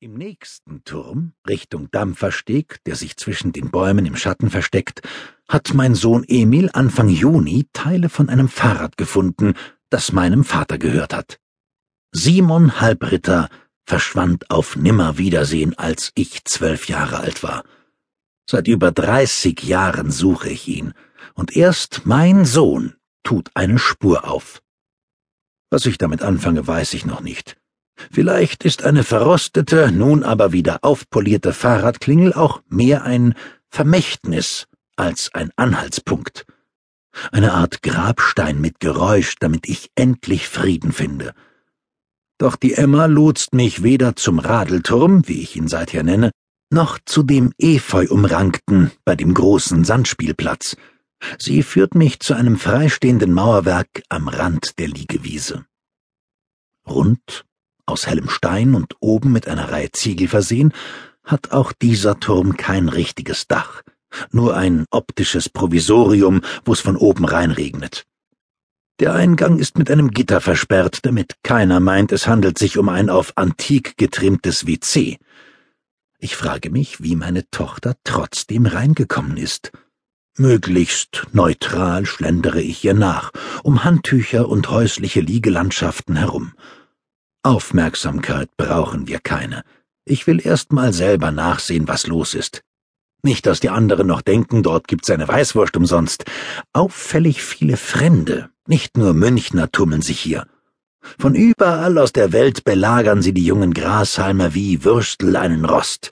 Im nächsten Turm, Richtung Dampfersteg, der sich zwischen den Bäumen im Schatten versteckt, hat mein Sohn Emil Anfang Juni Teile von einem Fahrrad gefunden, das meinem Vater gehört hat. Simon Halbritter verschwand auf Nimmerwiedersehen, als ich zwölf Jahre alt war. Seit über dreißig Jahren suche ich ihn, und erst mein Sohn tut eine Spur auf. Was ich damit anfange, weiß ich noch nicht. Vielleicht ist eine verrostete, nun aber wieder aufpolierte Fahrradklingel auch mehr ein Vermächtnis als ein Anhaltspunkt. Eine Art Grabstein mit Geräusch, damit ich endlich Frieden finde. Doch die Emma lotst mich weder zum Radelturm, wie ich ihn seither nenne, noch zu dem Efeu umrankten bei dem großen Sandspielplatz. Sie führt mich zu einem freistehenden Mauerwerk am Rand der Liegewiese. Rund aus hellem Stein und oben mit einer Reihe Ziegel versehen, hat auch dieser Turm kein richtiges Dach, nur ein optisches Provisorium, wo es von oben reinregnet. Der Eingang ist mit einem Gitter versperrt, damit keiner meint, es handelt sich um ein auf Antik getrimmtes WC. Ich frage mich, wie meine Tochter trotzdem reingekommen ist. Möglichst neutral schlendere ich ihr nach, um Handtücher und häusliche Liegelandschaften herum. Aufmerksamkeit brauchen wir keine. Ich will erst mal selber nachsehen, was los ist. Nicht, dass die anderen noch denken, dort gibt's eine Weißwurst umsonst. Auffällig viele Fremde, nicht nur Münchner tummeln sich hier. Von überall aus der Welt belagern sie die jungen Grashalme wie Würstel einen Rost.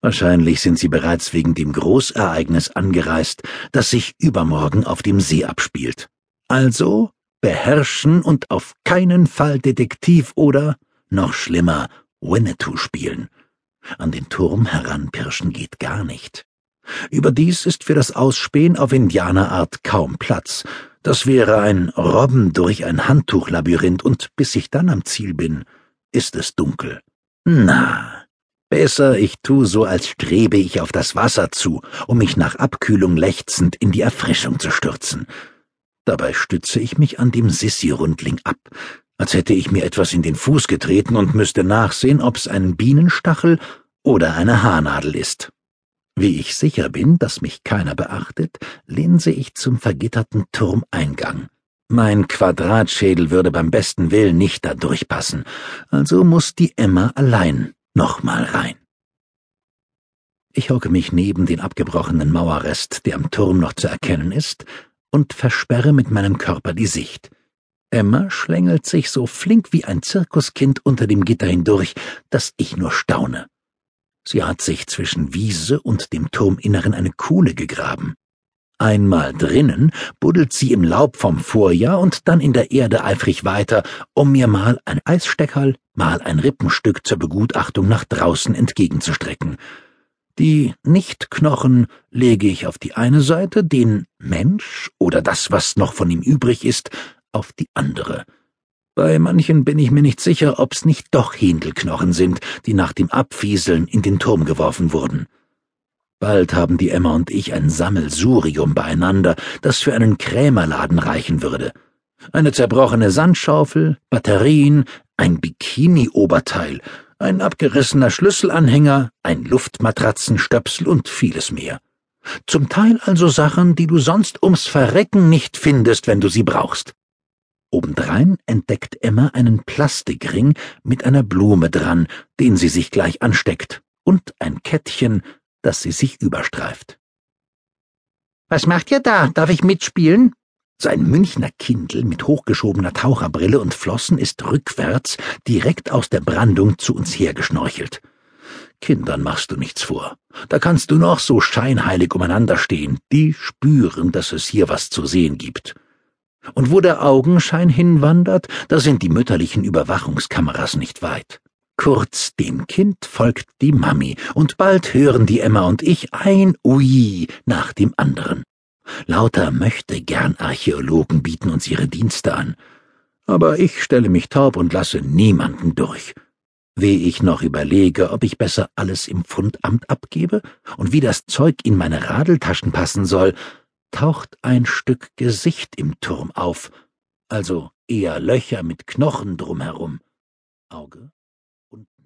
Wahrscheinlich sind sie bereits wegen dem Großereignis angereist, das sich übermorgen auf dem See abspielt. Also beherrschen und auf keinen Fall Detektiv oder, noch schlimmer, Winnetou spielen. An den Turm heranpirschen geht gar nicht. Überdies ist für das Ausspähen auf Indianerart kaum Platz. Das wäre ein Robben durch ein Handtuchlabyrinth, und bis ich dann am Ziel bin, ist es dunkel. Na, besser ich tu so, als strebe ich auf das Wasser zu, um mich nach Abkühlung lechzend in die Erfrischung zu stürzen. Dabei stütze ich mich an dem Sissi-Rundling ab, als hätte ich mir etwas in den Fuß getreten und müsste nachsehen, ob's ein Bienenstachel oder eine Haarnadel ist. Wie ich sicher bin, dass mich keiner beachtet, linse ich zum vergitterten Turmeingang. Mein Quadratschädel würde beim besten Willen nicht da durchpassen, also muss die Emma allein nochmal rein. Ich hocke mich neben den abgebrochenen Mauerrest, der am Turm noch zu erkennen ist, und versperre mit meinem Körper die Sicht. Emma schlängelt sich so flink wie ein Zirkuskind unter dem Gitter hindurch, dass ich nur staune. Sie hat sich zwischen Wiese und dem Turminneren eine Kuhle gegraben. Einmal drinnen buddelt sie im Laub vom Vorjahr und dann in der Erde eifrig weiter, um mir mal ein Eissteckerl, mal ein Rippenstück zur Begutachtung nach draußen entgegenzustrecken. Die Nichtknochen lege ich auf die eine Seite, den Mensch oder das, was noch von ihm übrig ist, auf die andere. Bei manchen bin ich mir nicht sicher, ob's nicht doch Händelknochen sind, die nach dem Abfieseln in den Turm geworfen wurden. Bald haben die Emma und ich ein Sammelsurium beieinander, das für einen Krämerladen reichen würde. Eine zerbrochene Sandschaufel, Batterien, ein Bikini-Oberteil ein abgerissener Schlüsselanhänger, ein Luftmatratzenstöpsel und vieles mehr. Zum Teil also Sachen, die du sonst ums Verrecken nicht findest, wenn du sie brauchst. Obendrein entdeckt Emma einen Plastikring mit einer Blume dran, den sie sich gleich ansteckt, und ein Kettchen, das sie sich überstreift. Was macht ihr da? Darf ich mitspielen? Sein Münchner Kindl mit hochgeschobener Taucherbrille und Flossen ist rückwärts direkt aus der Brandung zu uns hergeschnorchelt. Kindern machst du nichts vor. Da kannst du noch so scheinheilig umeinander stehen. Die spüren, dass es hier was zu sehen gibt. Und wo der Augenschein hinwandert, da sind die mütterlichen Überwachungskameras nicht weit. Kurz dem Kind folgt die Mami, und bald hören die Emma und ich ein Ui nach dem anderen. Lauter möchte gern Archäologen bieten uns ihre Dienste an. Aber ich stelle mich taub und lasse niemanden durch. Wie ich noch überlege, ob ich besser alles im Fundamt abgebe und wie das Zeug in meine Radeltaschen passen soll, taucht ein Stück Gesicht im Turm auf, also eher Löcher mit Knochen drumherum. Auge